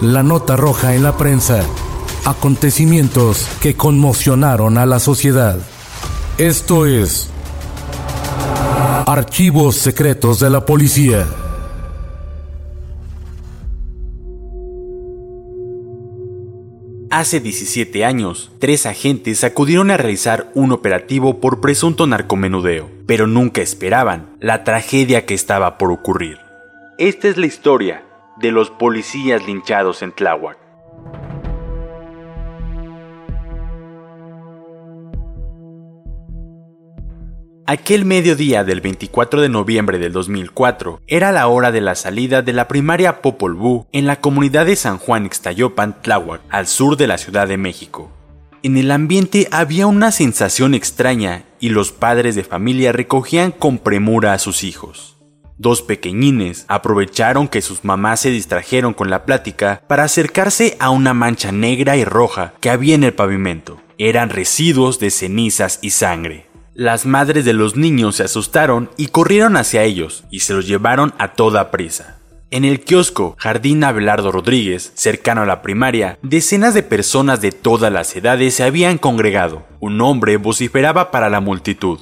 La nota roja en la prensa. Acontecimientos que conmocionaron a la sociedad. Esto es Archivos Secretos de la Policía. Hace 17 años, tres agentes acudieron a realizar un operativo por presunto narcomenudeo, pero nunca esperaban la tragedia que estaba por ocurrir. Esta es la historia de los policías linchados en Tláhuac. Aquel mediodía del 24 de noviembre del 2004 era la hora de la salida de la primaria Popol Vuh en la comunidad de San Juan Ixtayopan, Tláhuac, al sur de la Ciudad de México. En el ambiente había una sensación extraña y los padres de familia recogían con premura a sus hijos. Dos pequeñines aprovecharon que sus mamás se distrajeron con la plática para acercarse a una mancha negra y roja que había en el pavimento. Eran residuos de cenizas y sangre. Las madres de los niños se asustaron y corrieron hacia ellos y se los llevaron a toda prisa. En el kiosco Jardín Abelardo Rodríguez, cercano a la primaria, decenas de personas de todas las edades se habían congregado. Un hombre vociferaba para la multitud.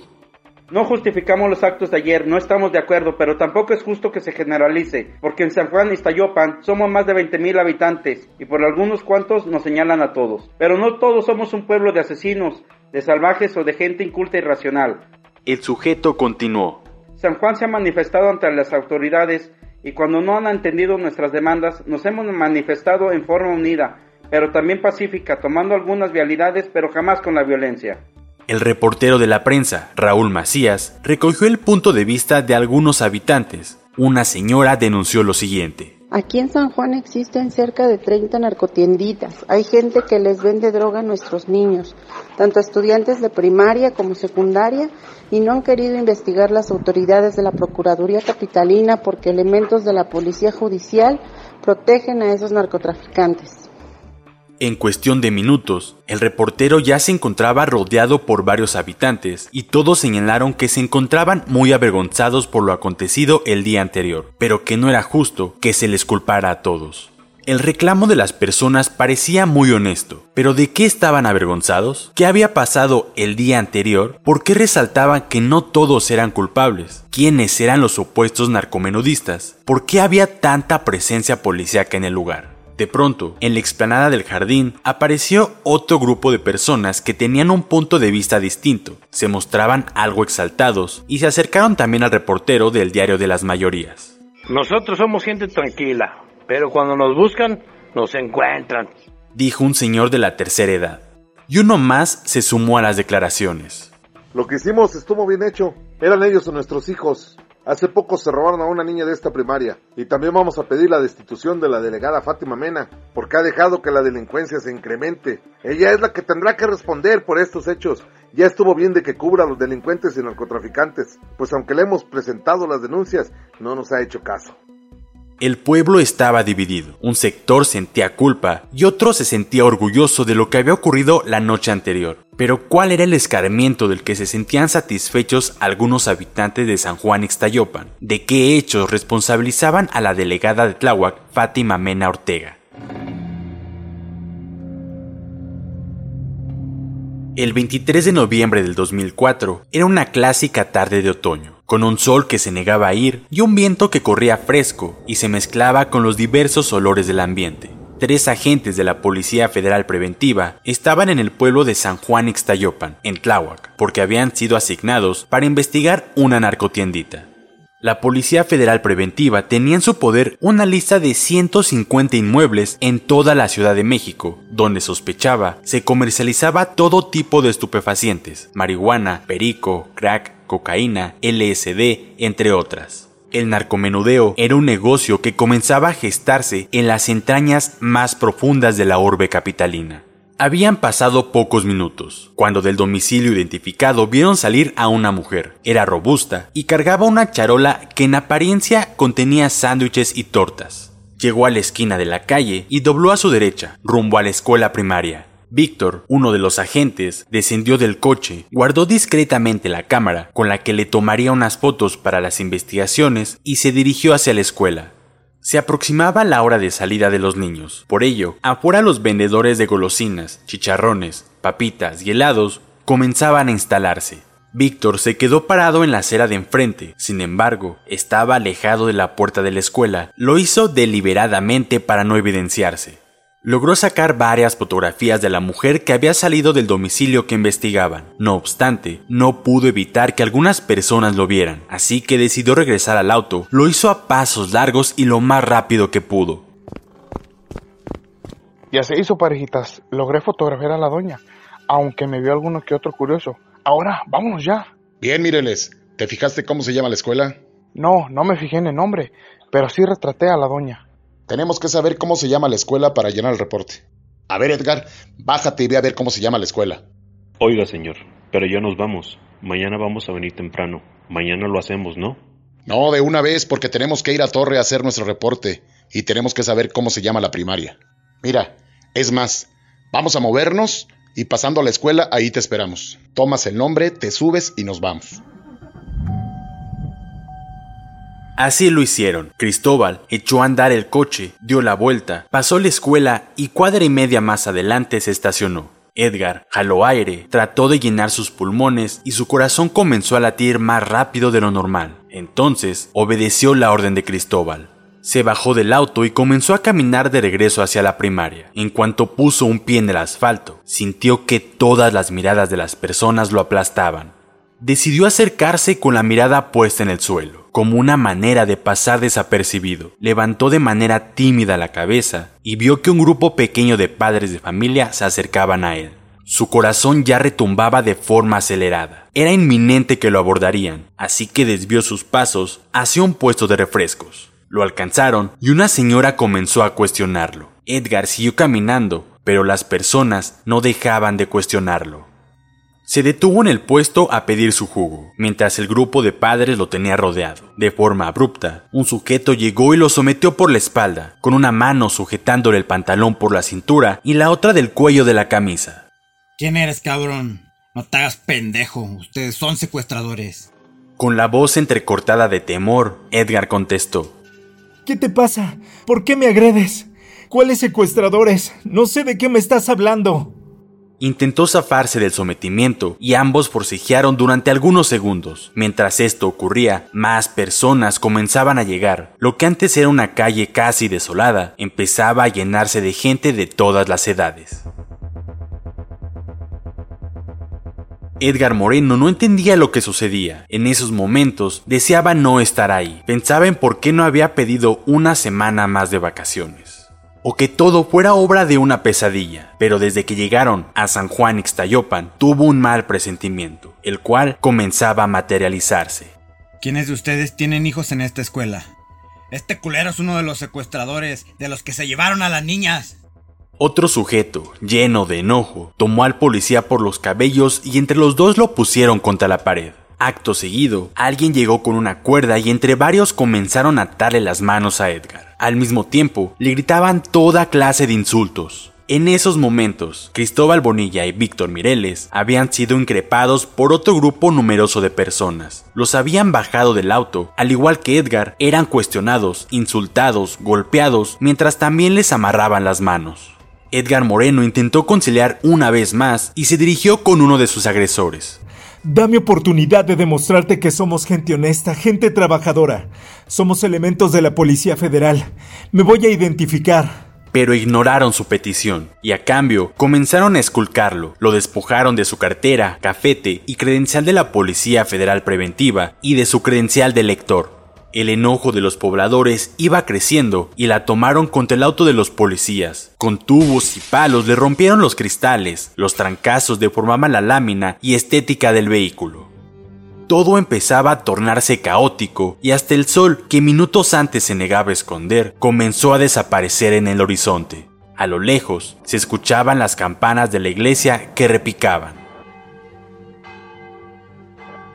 No justificamos los actos de ayer, no estamos de acuerdo, pero tampoco es justo que se generalice, porque en San Juan Iztayopan somos más de 20.000 habitantes y por algunos cuantos nos señalan a todos. Pero no todos somos un pueblo de asesinos, de salvajes o de gente inculta y racional. El sujeto continuó. San Juan se ha manifestado ante las autoridades y cuando no han entendido nuestras demandas nos hemos manifestado en forma unida, pero también pacífica, tomando algunas vialidades, pero jamás con la violencia. El reportero de la prensa, Raúl Macías, recogió el punto de vista de algunos habitantes. Una señora denunció lo siguiente. Aquí en San Juan existen cerca de 30 narcotienditas. Hay gente que les vende droga a nuestros niños, tanto estudiantes de primaria como secundaria, y no han querido investigar las autoridades de la Procuraduría Capitalina porque elementos de la Policía Judicial protegen a esos narcotraficantes. En cuestión de minutos, el reportero ya se encontraba rodeado por varios habitantes y todos señalaron que se encontraban muy avergonzados por lo acontecido el día anterior, pero que no era justo que se les culpara a todos. El reclamo de las personas parecía muy honesto, pero ¿de qué estaban avergonzados? ¿Qué había pasado el día anterior? ¿Por qué resaltaban que no todos eran culpables? ¿Quiénes eran los opuestos narcomenudistas? ¿Por qué había tanta presencia policíaca en el lugar? De pronto, en la explanada del jardín apareció otro grupo de personas que tenían un punto de vista distinto, se mostraban algo exaltados y se acercaron también al reportero del diario de las mayorías. Nosotros somos gente tranquila, pero cuando nos buscan, nos encuentran, dijo un señor de la tercera edad. Y uno más se sumó a las declaraciones. Lo que hicimos estuvo bien hecho. Eran ellos o nuestros hijos. Hace poco se robaron a una niña de esta primaria y también vamos a pedir la destitución de la delegada Fátima Mena porque ha dejado que la delincuencia se incremente. Ella es la que tendrá que responder por estos hechos. Ya estuvo bien de que cubra a los delincuentes y narcotraficantes, pues aunque le hemos presentado las denuncias, no nos ha hecho caso. El pueblo estaba dividido. Un sector sentía culpa y otro se sentía orgulloso de lo que había ocurrido la noche anterior. Pero ¿cuál era el escarmiento del que se sentían satisfechos algunos habitantes de San Juan Ixtayopan? ¿De qué hechos responsabilizaban a la delegada de Tláhuac, Fátima Mena Ortega? El 23 de noviembre del 2004 era una clásica tarde de otoño. Con un sol que se negaba a ir y un viento que corría fresco y se mezclaba con los diversos olores del ambiente. Tres agentes de la Policía Federal Preventiva estaban en el pueblo de San Juan Ixtayopan, en Tláhuac, porque habían sido asignados para investigar una narcotiendita. La Policía Federal Preventiva tenía en su poder una lista de 150 inmuebles en toda la Ciudad de México, donde sospechaba se comercializaba todo tipo de estupefacientes, marihuana, perico, crack, cocaína, LSD, entre otras. El narcomenudeo era un negocio que comenzaba a gestarse en las entrañas más profundas de la orbe capitalina. Habían pasado pocos minutos, cuando del domicilio identificado vieron salir a una mujer. Era robusta y cargaba una charola que en apariencia contenía sándwiches y tortas. Llegó a la esquina de la calle y dobló a su derecha, rumbo a la escuela primaria. Víctor, uno de los agentes, descendió del coche, guardó discretamente la cámara con la que le tomaría unas fotos para las investigaciones y se dirigió hacia la escuela. Se aproximaba la hora de salida de los niños. Por ello, afuera los vendedores de golosinas, chicharrones, papitas y helados comenzaban a instalarse. Víctor se quedó parado en la acera de enfrente, sin embargo, estaba alejado de la puerta de la escuela. Lo hizo deliberadamente para no evidenciarse logró sacar varias fotografías de la mujer que había salido del domicilio que investigaban. No obstante, no pudo evitar que algunas personas lo vieran, así que decidió regresar al auto. Lo hizo a pasos largos y lo más rápido que pudo. Ya se hizo, parejitas. Logré fotografiar a la doña, aunque me vio alguno que otro curioso. Ahora, vámonos ya. Bien, míreles. ¿Te fijaste cómo se llama la escuela? No, no me fijé en el nombre, pero sí retraté a la doña. Tenemos que saber cómo se llama la escuela para llenar el reporte. A ver, Edgar, bájate y ve a ver cómo se llama la escuela. Oiga, señor, pero ya nos vamos. Mañana vamos a venir temprano. Mañana lo hacemos, ¿no? No, de una vez, porque tenemos que ir a Torre a hacer nuestro reporte y tenemos que saber cómo se llama la primaria. Mira, es más, vamos a movernos y pasando a la escuela, ahí te esperamos. Tomas el nombre, te subes y nos vamos. Así lo hicieron. Cristóbal echó a andar el coche, dio la vuelta, pasó la escuela y cuadra y media más adelante se estacionó. Edgar jaló aire, trató de llenar sus pulmones y su corazón comenzó a latir más rápido de lo normal. Entonces obedeció la orden de Cristóbal. Se bajó del auto y comenzó a caminar de regreso hacia la primaria. En cuanto puso un pie en el asfalto, sintió que todas las miradas de las personas lo aplastaban. Decidió acercarse con la mirada puesta en el suelo como una manera de pasar desapercibido. Levantó de manera tímida la cabeza y vio que un grupo pequeño de padres de familia se acercaban a él. Su corazón ya retumbaba de forma acelerada. Era inminente que lo abordarían, así que desvió sus pasos hacia un puesto de refrescos. Lo alcanzaron y una señora comenzó a cuestionarlo. Edgar siguió caminando, pero las personas no dejaban de cuestionarlo. Se detuvo en el puesto a pedir su jugo, mientras el grupo de padres lo tenía rodeado. De forma abrupta, un sujeto llegó y lo sometió por la espalda, con una mano sujetándole el pantalón por la cintura y la otra del cuello de la camisa. ¿Quién eres, cabrón? No te hagas pendejo, ustedes son secuestradores. Con la voz entrecortada de temor, Edgar contestó. ¿Qué te pasa? ¿Por qué me agredes? ¿Cuáles secuestradores? No sé de qué me estás hablando. Intentó zafarse del sometimiento y ambos forcejearon durante algunos segundos. Mientras esto ocurría, más personas comenzaban a llegar. Lo que antes era una calle casi desolada empezaba a llenarse de gente de todas las edades. Edgar Moreno no entendía lo que sucedía. En esos momentos deseaba no estar ahí. Pensaba en por qué no había pedido una semana más de vacaciones o que todo fuera obra de una pesadilla, pero desde que llegaron a San Juan Ixtayopan tuvo un mal presentimiento, el cual comenzaba a materializarse. ¿Quiénes de ustedes tienen hijos en esta escuela? Este culero es uno de los secuestradores de los que se llevaron a las niñas. Otro sujeto, lleno de enojo, tomó al policía por los cabellos y entre los dos lo pusieron contra la pared. Acto seguido, alguien llegó con una cuerda y entre varios comenzaron a atarle las manos a Edgar. Al mismo tiempo, le gritaban toda clase de insultos. En esos momentos, Cristóbal Bonilla y Víctor Mireles habían sido increpados por otro grupo numeroso de personas. Los habían bajado del auto, al igual que Edgar, eran cuestionados, insultados, golpeados, mientras también les amarraban las manos. Edgar Moreno intentó conciliar una vez más y se dirigió con uno de sus agresores. Dame oportunidad de demostrarte que somos gente honesta, gente trabajadora. Somos elementos de la Policía Federal. Me voy a identificar. Pero ignoraron su petición y a cambio comenzaron a esculcarlo. Lo despojaron de su cartera, cafete y credencial de la Policía Federal Preventiva y de su credencial de lector. El enojo de los pobladores iba creciendo y la tomaron contra el auto de los policías. Con tubos y palos le rompieron los cristales, los trancazos deformaban la lámina y estética del vehículo. Todo empezaba a tornarse caótico y hasta el sol, que minutos antes se negaba a esconder, comenzó a desaparecer en el horizonte. A lo lejos se escuchaban las campanas de la iglesia que repicaban.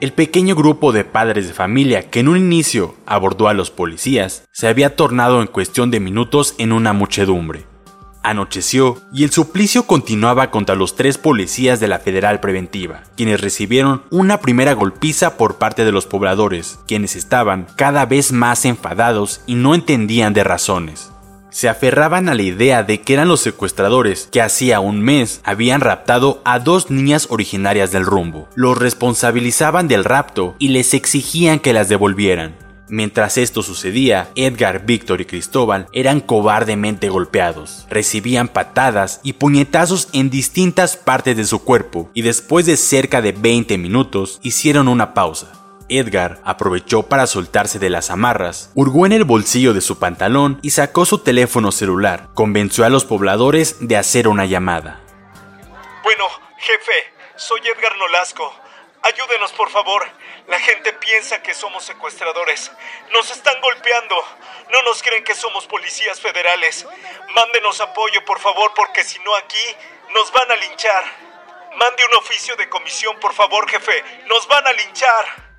El pequeño grupo de padres de familia que en un inicio abordó a los policías se había tornado en cuestión de minutos en una muchedumbre. Anocheció y el suplicio continuaba contra los tres policías de la Federal Preventiva, quienes recibieron una primera golpiza por parte de los pobladores, quienes estaban cada vez más enfadados y no entendían de razones se aferraban a la idea de que eran los secuestradores que hacía un mes habían raptado a dos niñas originarias del rumbo. Los responsabilizaban del rapto y les exigían que las devolvieran. Mientras esto sucedía, Edgar, Víctor y Cristóbal eran cobardemente golpeados, recibían patadas y puñetazos en distintas partes de su cuerpo y después de cerca de 20 minutos hicieron una pausa. Edgar aprovechó para soltarse de las amarras, hurgó en el bolsillo de su pantalón y sacó su teléfono celular. Convenció a los pobladores de hacer una llamada. Bueno, jefe, soy Edgar Nolasco. Ayúdenos, por favor. La gente piensa que somos secuestradores. Nos están golpeando. No nos creen que somos policías federales. Mándenos apoyo, por favor, porque si no aquí nos van a linchar. Mande un oficio de comisión, por favor, jefe. Nos van a linchar.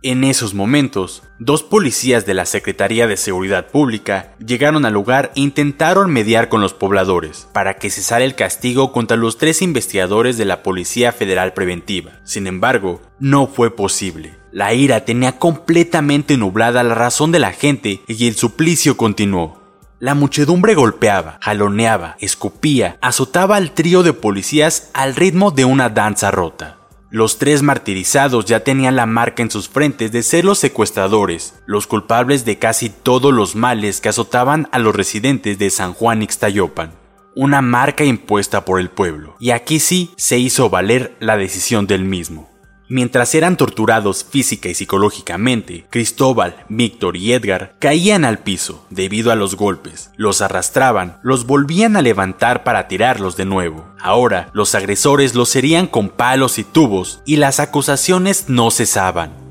En esos momentos, dos policías de la Secretaría de Seguridad Pública llegaron al lugar e intentaron mediar con los pobladores para que cesara el castigo contra los tres investigadores de la Policía Federal Preventiva. Sin embargo, no fue posible. La ira tenía completamente nublada la razón de la gente y el suplicio continuó. La muchedumbre golpeaba, jaloneaba, escupía, azotaba al trío de policías al ritmo de una danza rota. Los tres martirizados ya tenían la marca en sus frentes de ser los secuestradores, los culpables de casi todos los males que azotaban a los residentes de San Juan Ixtayopan. Una marca impuesta por el pueblo, y aquí sí se hizo valer la decisión del mismo. Mientras eran torturados física y psicológicamente, Cristóbal, Víctor y Edgar caían al piso debido a los golpes, los arrastraban, los volvían a levantar para tirarlos de nuevo. Ahora, los agresores los herían con palos y tubos y las acusaciones no cesaban.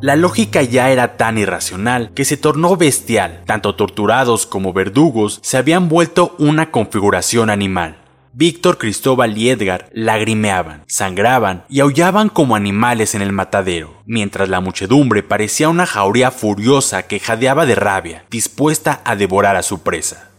La lógica ya era tan irracional que se tornó bestial. Tanto torturados como verdugos se habían vuelto una configuración animal. Víctor, Cristóbal y Edgar lagrimeaban, sangraban y aullaban como animales en el matadero, mientras la muchedumbre parecía una jauría furiosa que jadeaba de rabia, dispuesta a devorar a su presa.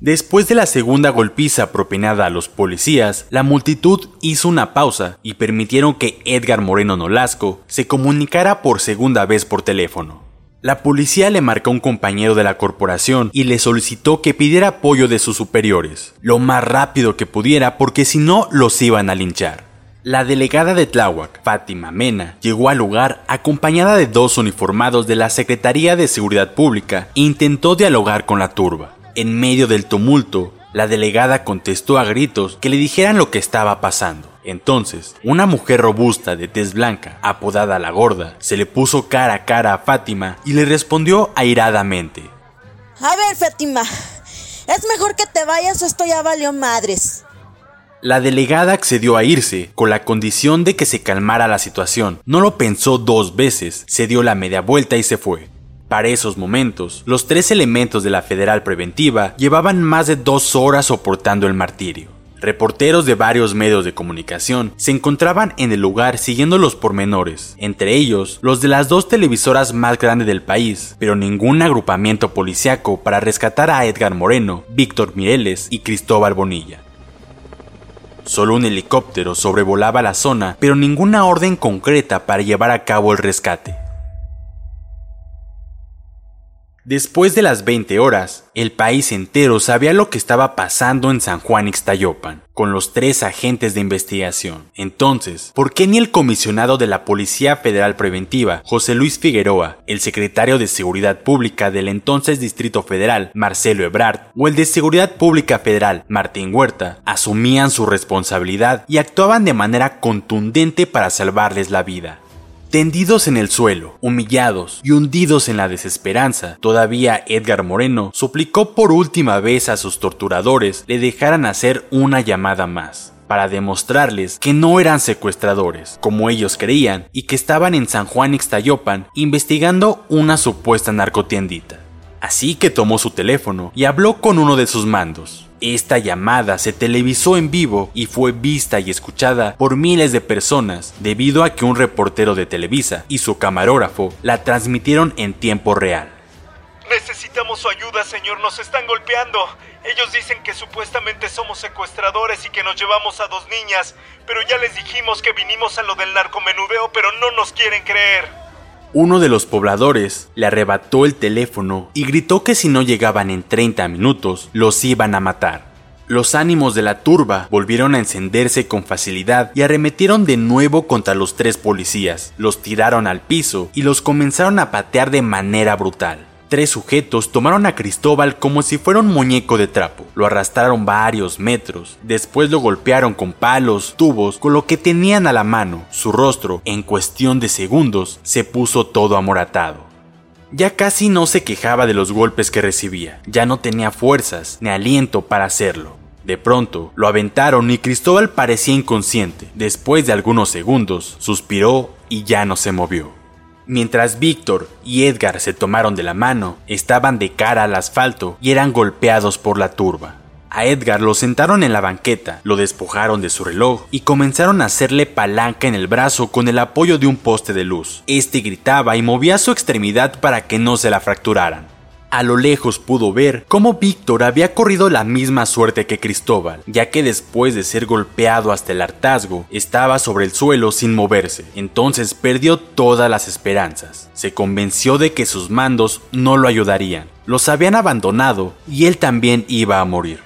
Después de la segunda golpiza propinada a los policías, la multitud hizo una pausa y permitieron que Edgar Moreno Nolasco se comunicara por segunda vez por teléfono. La policía le marcó a un compañero de la corporación y le solicitó que pidiera apoyo de sus superiores, lo más rápido que pudiera porque si no los iban a linchar. La delegada de Tláhuac, Fátima Mena, llegó al lugar acompañada de dos uniformados de la Secretaría de Seguridad Pública e intentó dialogar con la turba. En medio del tumulto, la delegada contestó a gritos que le dijeran lo que estaba pasando. Entonces, una mujer robusta de tez blanca, apodada la gorda, se le puso cara a cara a Fátima y le respondió airadamente. A ver, Fátima, es mejor que te vayas o esto ya valió madres. La delegada accedió a irse con la condición de que se calmara la situación. No lo pensó dos veces, se dio la media vuelta y se fue. Para esos momentos, los tres elementos de la Federal Preventiva llevaban más de dos horas soportando el martirio. Reporteros de varios medios de comunicación se encontraban en el lugar siguiendo los pormenores, entre ellos los de las dos televisoras más grandes del país, pero ningún agrupamiento policiaco para rescatar a Edgar Moreno, Víctor Mireles y Cristóbal Bonilla. Solo un helicóptero sobrevolaba la zona, pero ninguna orden concreta para llevar a cabo el rescate. Después de las 20 horas, el país entero sabía lo que estaba pasando en San Juan Ixtayopan, con los tres agentes de investigación. Entonces, ¿por qué ni el comisionado de la Policía Federal Preventiva, José Luis Figueroa, el secretario de Seguridad Pública del entonces Distrito Federal, Marcelo Ebrard, o el de Seguridad Pública Federal, Martín Huerta, asumían su responsabilidad y actuaban de manera contundente para salvarles la vida? Tendidos en el suelo, humillados y hundidos en la desesperanza, todavía Edgar Moreno suplicó por última vez a sus torturadores le dejaran hacer una llamada más, para demostrarles que no eran secuestradores, como ellos creían, y que estaban en San Juan Ixtayopan investigando una supuesta narcotiendita. Así que tomó su teléfono y habló con uno de sus mandos. Esta llamada se televisó en vivo y fue vista y escuchada por miles de personas debido a que un reportero de Televisa y su camarógrafo la transmitieron en tiempo real. Necesitamos su ayuda, señor. Nos están golpeando. Ellos dicen que supuestamente somos secuestradores y que nos llevamos a dos niñas, pero ya les dijimos que vinimos a lo del narcomenudeo, pero no nos quieren creer. Uno de los pobladores le arrebató el teléfono y gritó que si no llegaban en 30 minutos, los iban a matar. Los ánimos de la turba volvieron a encenderse con facilidad y arremetieron de nuevo contra los tres policías, los tiraron al piso y los comenzaron a patear de manera brutal. Tres sujetos tomaron a Cristóbal como si fuera un muñeco de trapo. Lo arrastraron varios metros. Después lo golpearon con palos, tubos, con lo que tenían a la mano. Su rostro, en cuestión de segundos, se puso todo amoratado. Ya casi no se quejaba de los golpes que recibía. Ya no tenía fuerzas ni aliento para hacerlo. De pronto, lo aventaron y Cristóbal parecía inconsciente. Después de algunos segundos, suspiró y ya no se movió. Mientras Víctor y Edgar se tomaron de la mano, estaban de cara al asfalto y eran golpeados por la turba. A Edgar lo sentaron en la banqueta, lo despojaron de su reloj y comenzaron a hacerle palanca en el brazo con el apoyo de un poste de luz. Este gritaba y movía su extremidad para que no se la fracturaran. A lo lejos pudo ver cómo Víctor había corrido la misma suerte que Cristóbal, ya que después de ser golpeado hasta el hartazgo, estaba sobre el suelo sin moverse. Entonces perdió todas las esperanzas. Se convenció de que sus mandos no lo ayudarían. Los habían abandonado y él también iba a morir.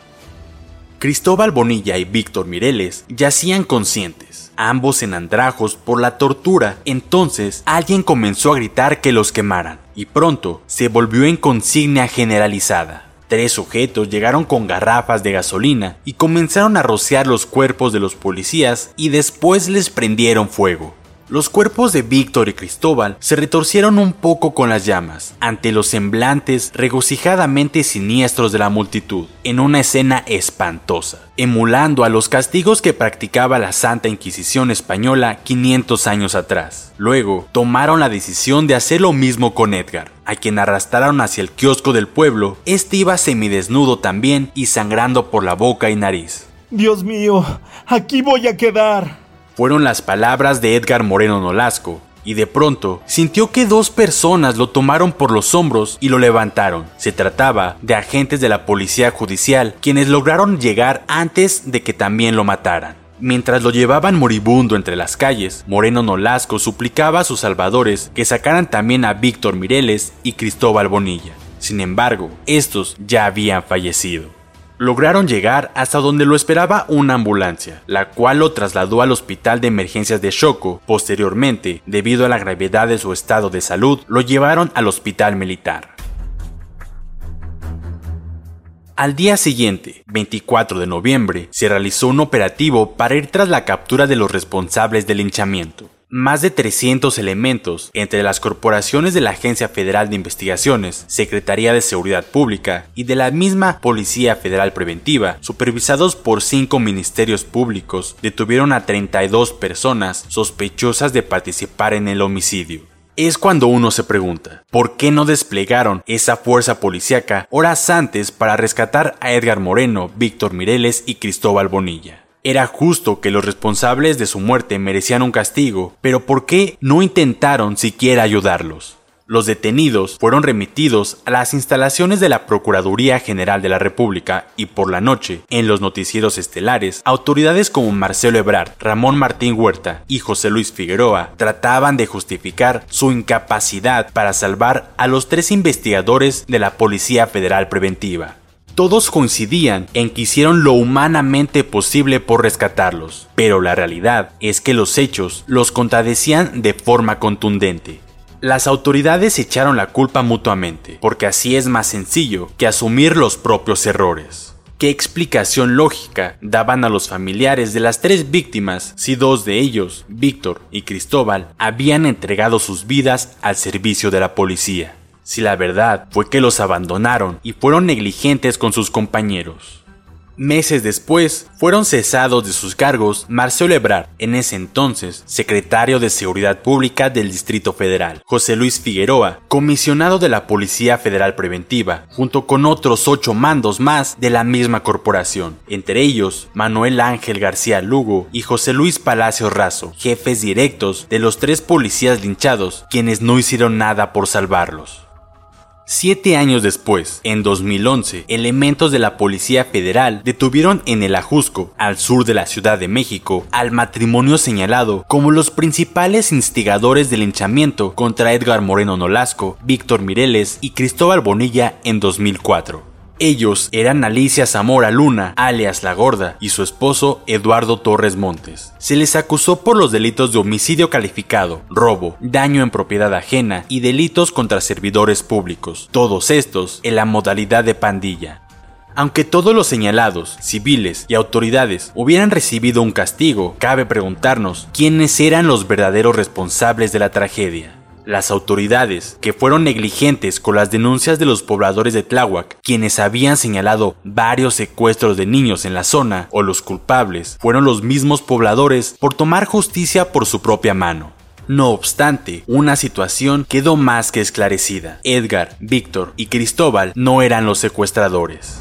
Cristóbal Bonilla y Víctor Mireles yacían conscientes, ambos en andrajos por la tortura. Entonces alguien comenzó a gritar que los quemaran y pronto se volvió en consigna generalizada. Tres sujetos llegaron con garrafas de gasolina y comenzaron a rociar los cuerpos de los policías y después les prendieron fuego. Los cuerpos de Víctor y Cristóbal se retorcieron un poco con las llamas, ante los semblantes regocijadamente siniestros de la multitud, en una escena espantosa, emulando a los castigos que practicaba la Santa Inquisición española 500 años atrás. Luego, tomaron la decisión de hacer lo mismo con Edgar, a quien arrastraron hacia el kiosco del pueblo, este iba semidesnudo también y sangrando por la boca y nariz. Dios mío, aquí voy a quedar fueron las palabras de Edgar Moreno Nolasco, y de pronto sintió que dos personas lo tomaron por los hombros y lo levantaron. Se trataba de agentes de la policía judicial, quienes lograron llegar antes de que también lo mataran. Mientras lo llevaban moribundo entre las calles, Moreno Nolasco suplicaba a sus salvadores que sacaran también a Víctor Mireles y Cristóbal Bonilla. Sin embargo, estos ya habían fallecido lograron llegar hasta donde lo esperaba una ambulancia, la cual lo trasladó al hospital de emergencias de Choco. Posteriormente, debido a la gravedad de su estado de salud, lo llevaron al hospital militar. Al día siguiente, 24 de noviembre, se realizó un operativo para ir tras la captura de los responsables del linchamiento más de 300 elementos entre las corporaciones de la Agencia Federal de Investigaciones, Secretaría de Seguridad Pública y de la misma Policía Federal Preventiva, supervisados por cinco ministerios públicos, detuvieron a 32 personas sospechosas de participar en el homicidio. Es cuando uno se pregunta, ¿por qué no desplegaron esa fuerza policíaca horas antes para rescatar a Edgar Moreno, Víctor Mireles y Cristóbal Bonilla? Era justo que los responsables de su muerte merecían un castigo, pero ¿por qué no intentaron siquiera ayudarlos? Los detenidos fueron remitidos a las instalaciones de la Procuraduría General de la República y por la noche, en los noticieros estelares, autoridades como Marcelo Ebrard, Ramón Martín Huerta y José Luis Figueroa trataban de justificar su incapacidad para salvar a los tres investigadores de la Policía Federal Preventiva. Todos coincidían en que hicieron lo humanamente posible por rescatarlos, pero la realidad es que los hechos los contradecían de forma contundente. Las autoridades echaron la culpa mutuamente, porque así es más sencillo que asumir los propios errores. ¿Qué explicación lógica daban a los familiares de las tres víctimas si dos de ellos, Víctor y Cristóbal, habían entregado sus vidas al servicio de la policía? Si la verdad fue que los abandonaron y fueron negligentes con sus compañeros. Meses después, fueron cesados de sus cargos Marcelo Ebrard, en ese entonces secretario de Seguridad Pública del Distrito Federal, José Luis Figueroa, comisionado de la Policía Federal Preventiva, junto con otros ocho mandos más de la misma corporación, entre ellos Manuel Ángel García Lugo y José Luis Palacio Razo, jefes directos de los tres policías linchados, quienes no hicieron nada por salvarlos. Siete años después, en 2011, elementos de la Policía Federal detuvieron en el Ajusco, al sur de la Ciudad de México, al matrimonio señalado como los principales instigadores del linchamiento contra Edgar Moreno Nolasco, Víctor Mireles y Cristóbal Bonilla en 2004. Ellos eran Alicia Zamora Luna, alias La Gorda, y su esposo Eduardo Torres Montes. Se les acusó por los delitos de homicidio calificado, robo, daño en propiedad ajena y delitos contra servidores públicos, todos estos en la modalidad de pandilla. Aunque todos los señalados, civiles y autoridades hubieran recibido un castigo, cabe preguntarnos quiénes eran los verdaderos responsables de la tragedia. Las autoridades, que fueron negligentes con las denuncias de los pobladores de Tláhuac, quienes habían señalado varios secuestros de niños en la zona, o los culpables, fueron los mismos pobladores por tomar justicia por su propia mano. No obstante, una situación quedó más que esclarecida. Edgar, Víctor y Cristóbal no eran los secuestradores.